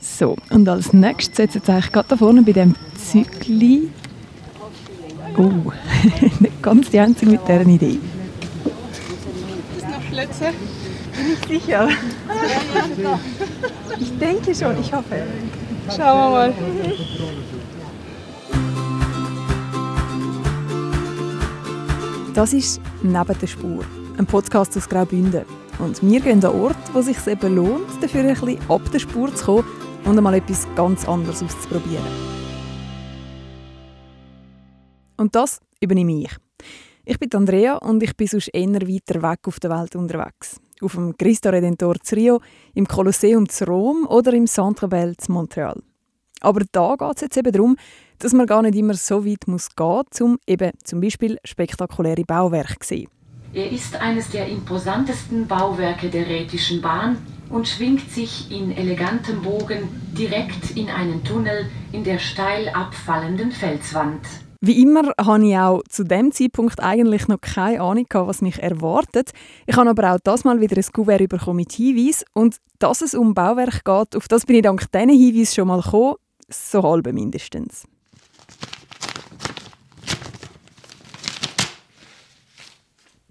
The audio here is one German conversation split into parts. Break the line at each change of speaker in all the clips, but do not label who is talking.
So, und als nächstes setzt jetzt eigentlich gerade da vorne bei dem Zügli. Oh, nicht ganz die Einzige mit dieser Idee.
Ist noch Plätze? Bin ich sicher. Ich denke schon, ich hoffe. Schauen wir mal.
Das ist «Neben der Spur», ein Podcast aus Graubünden. Und wir gehen an Ort, wo es sich eben lohnt, dafür ein bisschen ab der Spur zu kommen und einmal etwas ganz anderes auszuprobieren. Und das übernehme ich. Ich bin Andrea und ich bin sonst eher weiter weg auf der Welt unterwegs. Auf dem Cristo Redentor zu Rio, im Kolosseum zu Rom oder im Centre Bell zu Montreal. Aber da geht es jetzt eben darum, dass man gar nicht immer so weit muss gehen muss, um eben zum Beispiel spektakuläre Bauwerke zu sehen.
Er ist eines der imposantesten Bauwerke der Rätischen Bahn und schwingt sich in elegantem Bogen direkt in einen Tunnel in der steil abfallenden Felswand.
Wie immer hatte ich auch zu dem Zeitpunkt eigentlich noch keine Ahnung, was mich erwartet. Ich habe aber auch das mal wieder ein Kuvert bekommen mit Hinweis und dass es um Bauwerk geht, auf das bin ich dank diesen Hinweisen schon mal gekommen, so halb mindestens.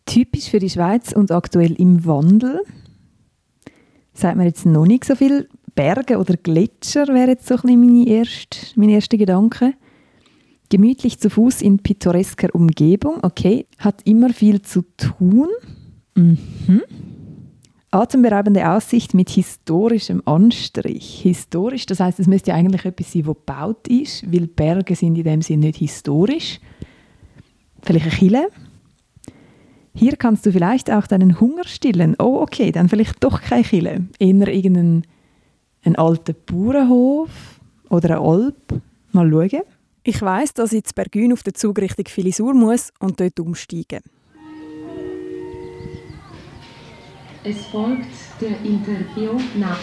Typisch für die Schweiz und aktuell im Wandel. Sagt mir jetzt noch nicht so viel. Berge oder Gletscher wäre jetzt so ein bisschen meine erste, mein erster Gedanke. Gemütlich zu Fuß in pittoresker Umgebung, okay. Hat immer viel zu tun. Mhm. Atemberaubende Aussicht mit historischem Anstrich. Historisch, das heißt, es müsste ja eigentlich etwas sein, das gebaut ist, weil Berge sind in dem Sinne nicht historisch. Vielleicht eine Kille. Hier kannst du vielleicht auch deinen Hunger stillen. Oh, okay, dann vielleicht doch keine Kille. Eher irgendein ein alter Bauernhof oder eine Alp. Mal schauen. Ich weiss, dass ich zu Bergün auf den Zug Richtung Filisur muss und dort umsteigen.
Es folgt der Interview nach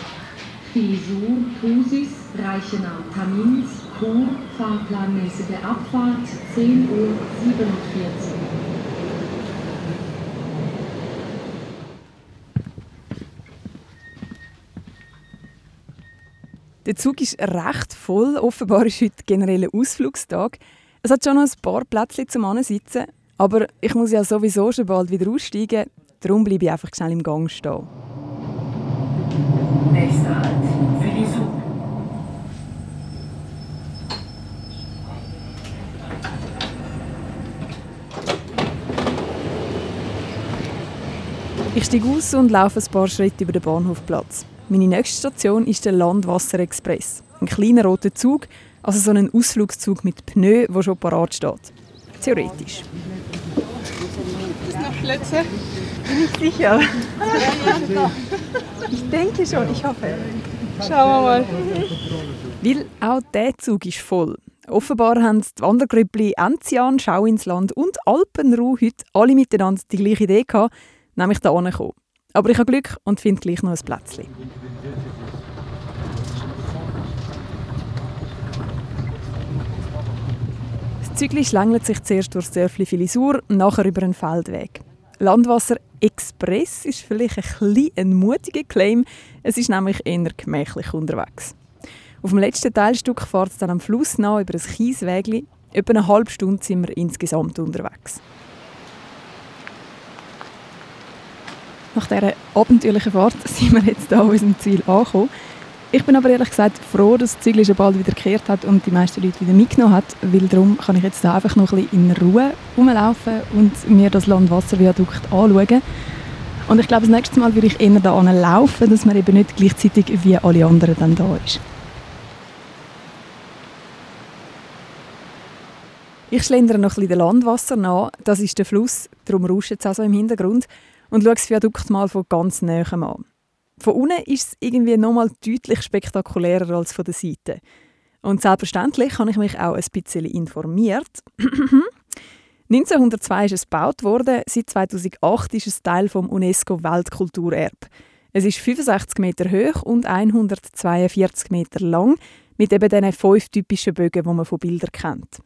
Filisur, Husis, Reichenau, Tamins, Chur, fahrplanmäßige Abfahrt 10.47 Uhr.
Der Zug ist recht voll. Offenbar ist heute generell ein Ausflugstag. Es hat schon noch ein paar Plätze zum Ansitzen, aber ich muss ja sowieso schon bald wieder aussteigen. Darum bleibe ich einfach schnell im Gang stehen.
Nächster Halt.
Ich steige aus und laufe ein paar Schritte über den Bahnhofplatz. Meine nächste Station ist der Landwasserexpress. Ein kleiner roter Zug, also so ein Ausflugszug mit Pneu, der schon parat steht. Theoretisch.
Ist noch Plätze? Bin ich sicher. Ich denke schon, ich hoffe. Schauen wir mal.
Weil auch dieser Zug ist voll. Offenbar haben die Wandergrüppli Enzian, Schau ins Land und Alpenruh heute alle miteinander die gleiche Idee gehabt, nämlich da kommen. Aber ich habe Glück und finde gleich noch ein Plätzchen. Das Zügli schlängelt sich zuerst durch das Dörfli Filisur, nachher über einen Feldweg. Landwasser Express ist vielleicht ein, bisschen ein mutiger Claim. Es ist nämlich eher gemächlich unterwegs. Auf dem letzten Teilstück fährt es dann am Fluss nach über ein Kieswägli. Etwa eine halbe Stunde sind wir insgesamt unterwegs. Nach dieser abenteuerlichen Fahrt sind wir jetzt hier an unserem Ziel angekommen. Ich bin aber ehrlich gesagt froh, dass das Zügel schon bald wieder gekehrt hat und die meisten Leute wieder mitgenommen hat, weil darum kann ich jetzt einfach noch ein bisschen in Ruhe rumlaufen und mir das Landwasserviadukt anschauen. Und ich glaube, das nächste Mal würde ich eher da laufen, dass man eben nicht gleichzeitig wie alle anderen dann da ist. Ich schlendere noch ein bisschen den Landwasser nach. Das ist der Fluss, darum rauscht es also im Hintergrund. Und schaue das Viadukt mal von ganz nahem an. Von unten ist es irgendwie nochmal deutlich spektakulärer als von der Seite. Und selbstverständlich habe ich mich auch ein bisschen informiert. 1902 ist es gebaut worden, seit 2008 ist es Teil vom UNESCO Weltkulturerbe. Es ist 65 Meter hoch und 142 Meter lang, mit eben diesen fünf typischen Bögen, die man von Bildern kennt.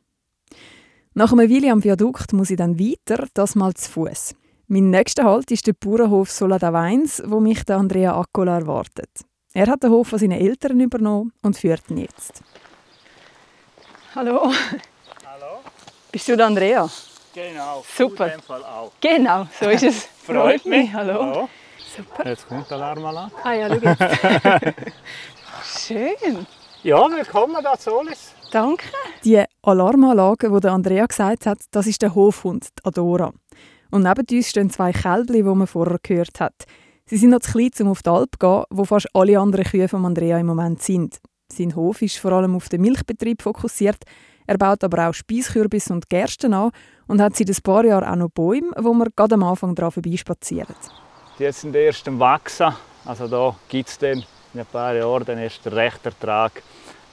Nach einem Weile am Viadukt muss ich dann weiter, das mal zu Fuß. Mein nächster Halt ist der Bauernhof Soladaweins, wo mich der Andrea Accola erwartet. Er hat den Hof von seinen Eltern übernommen und führt ihn jetzt.
Hallo.
Hallo?
Bist du der Andrea?
Genau.
Super.
In dem Fall auch.
Genau, so ist es.
Freut mich.
Hallo.
Hallo.
Super.
Jetzt kommt der Alarmanlage.
Ah ja, schau jetzt. Schön.
Ja, willkommen da Solis.
Danke.
Die Alarmanlage, die der Andrea gesagt hat, das ist der Hofhund, Adora. Und neben uns stehen zwei Kälbli, die man vorher gehört hat. Sie sind noch zu klein, um auf die Alp zu gehen, wo fast alle anderen Kühe von Andrea im Moment sind. Sein Hof ist vor allem auf den Milchbetrieb fokussiert. Er baut aber auch Speiskürbis und Gersten an und hat seit ein paar Jahren auch noch Bäume, wo man gerade am Anfang daran vorbeispazieren.
Die sind erst am Wachsen. Also da gibt es dann in ein paar Jahren den ersten rechten Ertrag.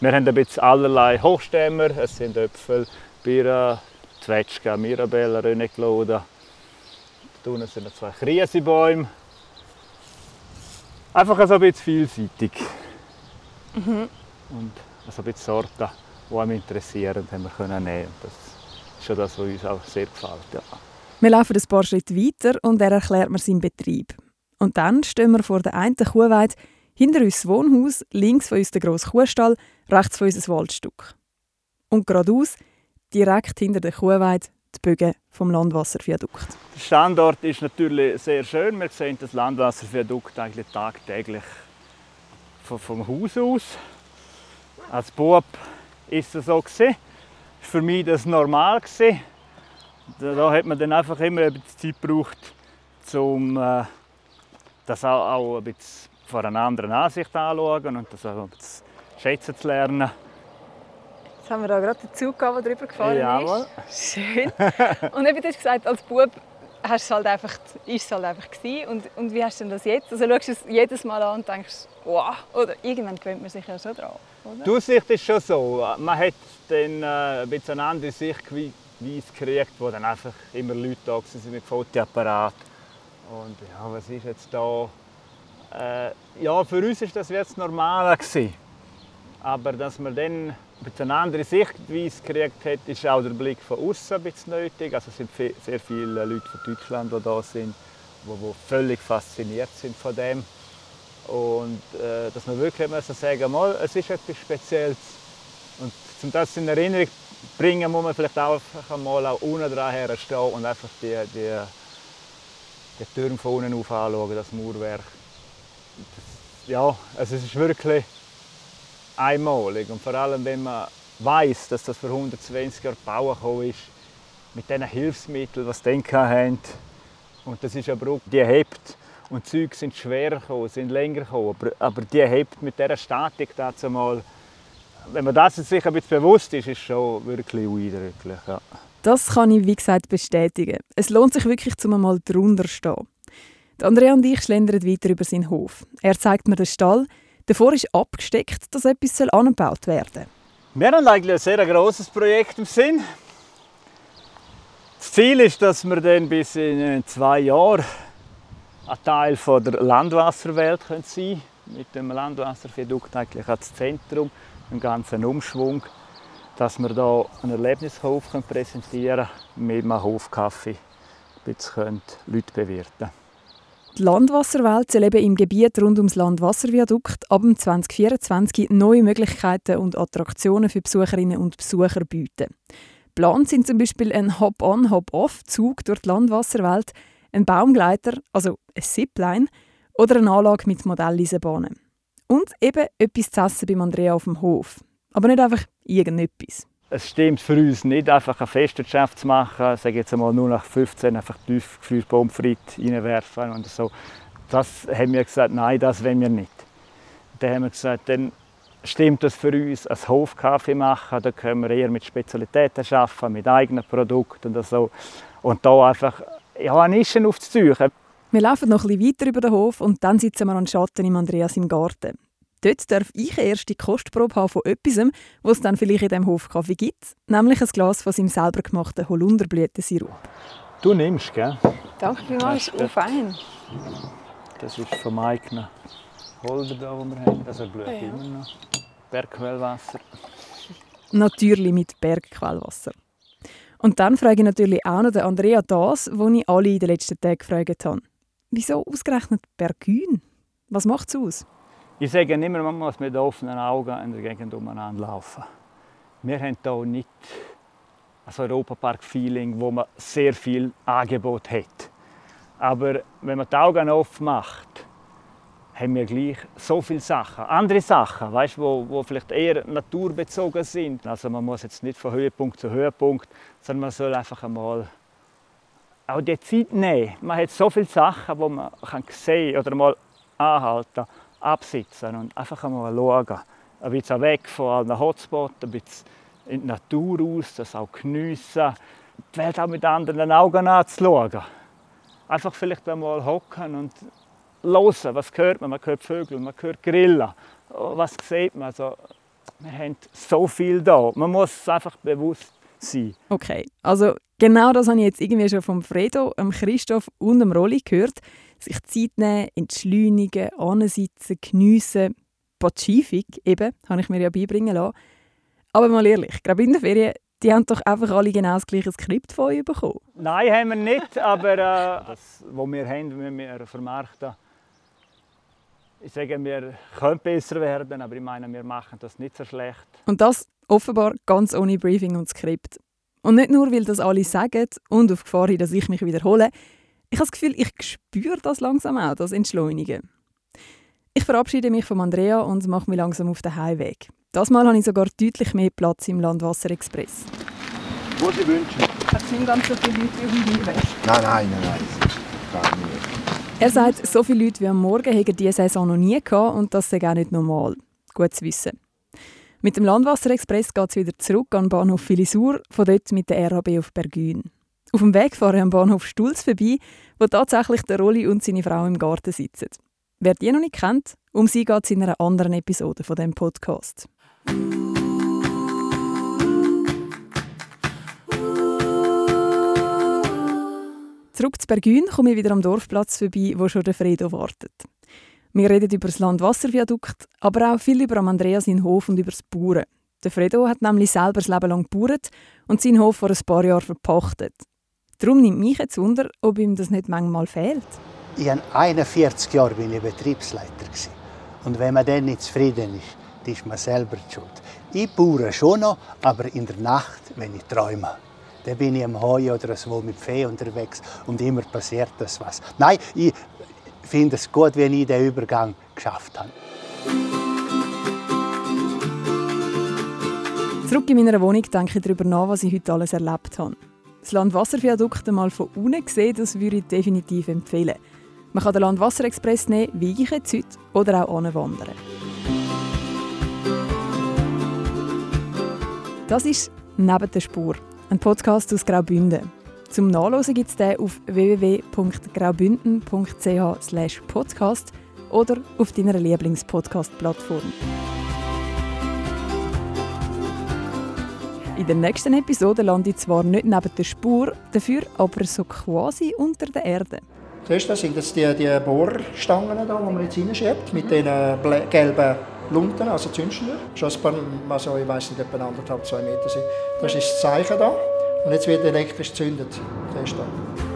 Wir haben ein bisschen allerlei Hochstämmer. Es sind Äpfel, Birnen, Zwetschgen, Mirabellen, Rönneklode. Da unten sind noch zwei Krisebäume. Einfach so ein bisschen vielseitig. Und also ein bisschen Sorten, die einem interessieren, haben wir können nehmen. Das ist schon das, was uns auch sehr gefällt. Ja.
Wir laufen ein paar Schritte weiter und er erklärt mir seinen Betrieb. Und dann stehen wir vor der einen Kuhweide, hinter uns das Wohnhaus, links von uns der grosse Kuhstall, rechts von uns ein Waldstück. Und geradeaus, direkt hinter der Kuhweide, die Bögen vom Landwasserviadukt.
Der Standort ist natürlich sehr schön. Wir sehen das Landwasserviadukt eigentlich tagtäglich vom, Haus aus. Als Bub ist es so gewesen. Für mich das normal gewesen. Da, da hat man dann einfach immer ein bisschen Zeit gebraucht, um äh, das auch, auch ein bisschen von einer anderen Ansicht anzuschauen und das auch ein bisschen schätzen zu lernen.
Haben wir da gerade den Zug, gehabt, der drüber gefahren
Jawohl.
ist. Schön. Und eben, du hast gesagt, als Bub hast es halt einfach, ist es halt einfach gewesen. Und, und wie hast du denn das jetzt? Also schaust du es jedes Mal an und denkst, wow. Oder irgendwann gewöhnt man sich ja schon dran, oder?
Die Aussicht ist schon so. Man hat dann äh, ein bisschen eine andere Sichtweise gekriegt, wo dann einfach immer Leute da waren mit Fotoapparat. Und ja, was ist jetzt da? Äh, ja, für uns war das jetzt normal. Gewesen. Aber dass man dann eine andere Sichtweise gekriegt hat, ist auch der Blick von außen ein bisschen nötig. Also es sind sehr viele Leute von Deutschland, die da sind, die, die völlig fasziniert sind von dem. Und äh, dass man wirklich müssen sagen mal, es ist etwas Spezielles. Und um das in Erinnerung zu bringen, muss man vielleicht auch mal auch unten dran stehen und einfach die, die, die Türme von unten auf anschauen, das Mauerwerk. Das, ja, also es ist wirklich einmalig. Und vor allem, wenn man weiß, dass das vor 120 Jahren gebaut ist, mit diesen Hilfsmitteln, die sie hatten. Und das ist eine Brücke, die hebt. Und die Züge sind schwerer gekommen, sind länger gekommen. Aber, aber die hebt mit dieser Statik dazu mal. Wenn man das sich ein bisschen bewusst ist, ist es schon wirklich eindrücklich. Ja.
Das kann ich, wie gesagt, bestätigen. Es lohnt sich wirklich, zum einmal drunter zu stehen. Andrea und ich schlendern weiter über seinen Hof. Er zeigt mir den Stall. Davor ist abgesteckt, dass etwas angebaut werden soll.
Wir haben eigentlich ein sehr grosses Projekt im Sinn. Das Ziel ist, dass wir dann bis in zwei Jahren ein Teil der Landwasserwelt sein können. Mit dem Landwasserviadukt eigentlich als Zentrum, einen ganzen Umschwung, dass wir hier einen Erlebnishof präsentieren können, mit einem Hofkaffee bisschen Leute bewirten können.
Die Landwasserwelt soll eben im Gebiet rund ums Landwasserviadukt ab dem 2024 neue Möglichkeiten und Attraktionen für Besucherinnen und Besucher bieten. Geplant sind zum Beispiel ein Hop-on, Hop-off-Zug durch die Landwasserwelt, ein Baumgleiter, also ein Zipline, oder eine Anlage mit Modelleisenbahnen. Und eben etwas zu essen beim Andrea auf dem Hof. Aber nicht einfach irgendetwas.
Es stimmt für uns nicht, einfach eine Festwirtschaft zu machen, sage jetzt einmal nur nach 15 einfach tiefgefriertes Pommes frites reinwerfen und so. Das haben wir gesagt, nein, das wollen wir nicht. Dann haben wir gesagt, dann stimmt das für uns, einen Hofkaffee machen, da können wir eher mit Spezialitäten arbeiten, mit eigenen Produkten und so. Und da einfach ja, eine Nische aufzuziehen.
Wir laufen noch ein bisschen weiter über den Hof und dann sitzen wir an Schatten im Andreas im Garten. Dort darf ich eine erste Kostprobe haben von etwas, was es dann vielleicht in diesem Hofkaffee gibt, nämlich ein Glas von seinem selber gemachten Holunderblütensirup.
Du nimmst, gell?
Danke vielmals,
Ja,
oh, fein.
Das ist vom eigenen Holder, da, wo wir haben. Also blüht
Ja.
immer noch. Bergquellwasser.
Natürlich mit Bergquellwasser. Und dann frage ich natürlich auch noch Andrea das, was ich alle in den letzten Tagen gefragt habe. Wieso ausgerechnet Bergün? Was macht es aus?
Ich sage immer, man muss mit offenen Augen in der Gegend umeinander laufen. Wir haben hier nicht ein Europapark-Feeling, wo man sehr viel Angebot hat. Aber wenn man die Augen offen macht, haben wir gleich so viele Sachen. Andere Sachen, weißt, wo, wo vielleicht eher naturbezogen sind. Also man muss jetzt nicht von Höhepunkt zu Höhepunkt, sondern man soll einfach einmal auch die Zeit nehmen. Man hat so viele Sachen, die man kann sehen oder mal anhalten, absitzen und einfach einmal schauen. Ein bisschen weg von allen Hotspots, ein bisschen in die Natur raus, das auch geniessen, die Welt auch mit anderen Augen anzuschauen. Einfach vielleicht einmal hocken und hören, was hört man? Man hört Vögel, man hört Grillen. Was sieht man? Also, wir haben so viel da. Man muss es einfach bewusst sein.
Okay, also genau das habe ich jetzt irgendwie schon vom Fredo, Christoph und dem Rolli gehört. Sich Zeit nehmen, entschleunigen, ansitzen, geniessen. Pazifik eben, habe ich mir ja beibringen lassen. Aber mal ehrlich, gerade in der Ferien, die haben doch einfach alle genau das gleiche Skript von euch bekommen.
Nein, haben wir nicht, aber äh, das, was wir haben, müssen wir vermarkten. Ich sage, wir können besser werden, aber ich meine, wir machen das nicht so schlecht.
Und das offenbar ganz ohne Briefing und Skript. Und nicht nur, weil das alle sagen und auf Gefahr hin, dass ich mich wiederhole. Ich habe das Gefühl, ich spüre das langsam auch, das Entschleunigen. Ich verabschiede mich von Andrea und mache mich langsam auf den Heimweg. Das Mal habe ich sogar deutlich mehr Platz im Landwasserexpress.
Wo Sie wünschen.
Es sind ganz so viele Leute wie auf dem Hinweg.
Nein, nein, nein, nein. Gar nicht.
Er sagt, so viele Leute wie am Morgen hätten diese Saison noch nie gehabt und das sei auch nicht normal. Gut zu wissen. Mit dem Landwasserexpress geht es wieder zurück an den Bahnhof Filisur, von dort mit der RAB auf Bergün. Auf dem Weg fahre ich am Bahnhof Stulz vorbei, wo tatsächlich der Rolli und seine Frau im Garten sitzen. Wer die noch nicht kennt, um sie geht es in einer anderen Episode von dem Podcast. Zurück zu Bergün komme ich wieder am Dorfplatz vorbei, wo schon der Fredo wartet. Wir reden über das Landwasserviadukt, aber auch viel über Andrea seinen Hof und über das Bauern. Der Fredo hat nämlich selber das Leben lang gebaut und seinen Hof vor ein paar Jahren verpachtet. Darum nimmt mich jetzt wunder, ob ihm das nicht manchmal fehlt.
Ich habe 41 Jahre bin ich Betriebsleiter und wenn man dann nicht zufrieden ist, dann ist man selber die schuld. Ich baue schon noch, aber in der Nacht, wenn ich träume. Dann bin ich am Heu oder so mit Fee unterwegs und immer passiert das was. Nein, ich finde es gut, wenn ich den Übergang geschafft habe.
Zurück in meiner Wohnung denke ich darüber nach, was ich heute alles erlebt habe. Das Landwasserviadukt einmal von unten gesehen, das würde ich definitiv empfehlen. Man kann den Landwasserexpress nehmen, wie ich jetzt heute, oder auch anwandern. Das ist «Neben der Spur», ein Podcast aus Graubünden. Zum Nachlesen gibt es den auf www.graubünden.ch podcast oder auf deiner Lieblingspodcast-Plattform. In der nächsten Episode lande ich zwar nicht neben der Spur, dafür aber so quasi unter der Erde.
Siehst du, das sind jetzt die, die Bohrstangen, da, die man jetzt reinschiebt, mit den gelben Lunten, also Zündschnur. Ein paar, also ich weiß nicht, etwa anderthalb, zwei Meter sind. Das ist das Zeichen da. Und jetzt wird elektrisch gezündet. Siehst du.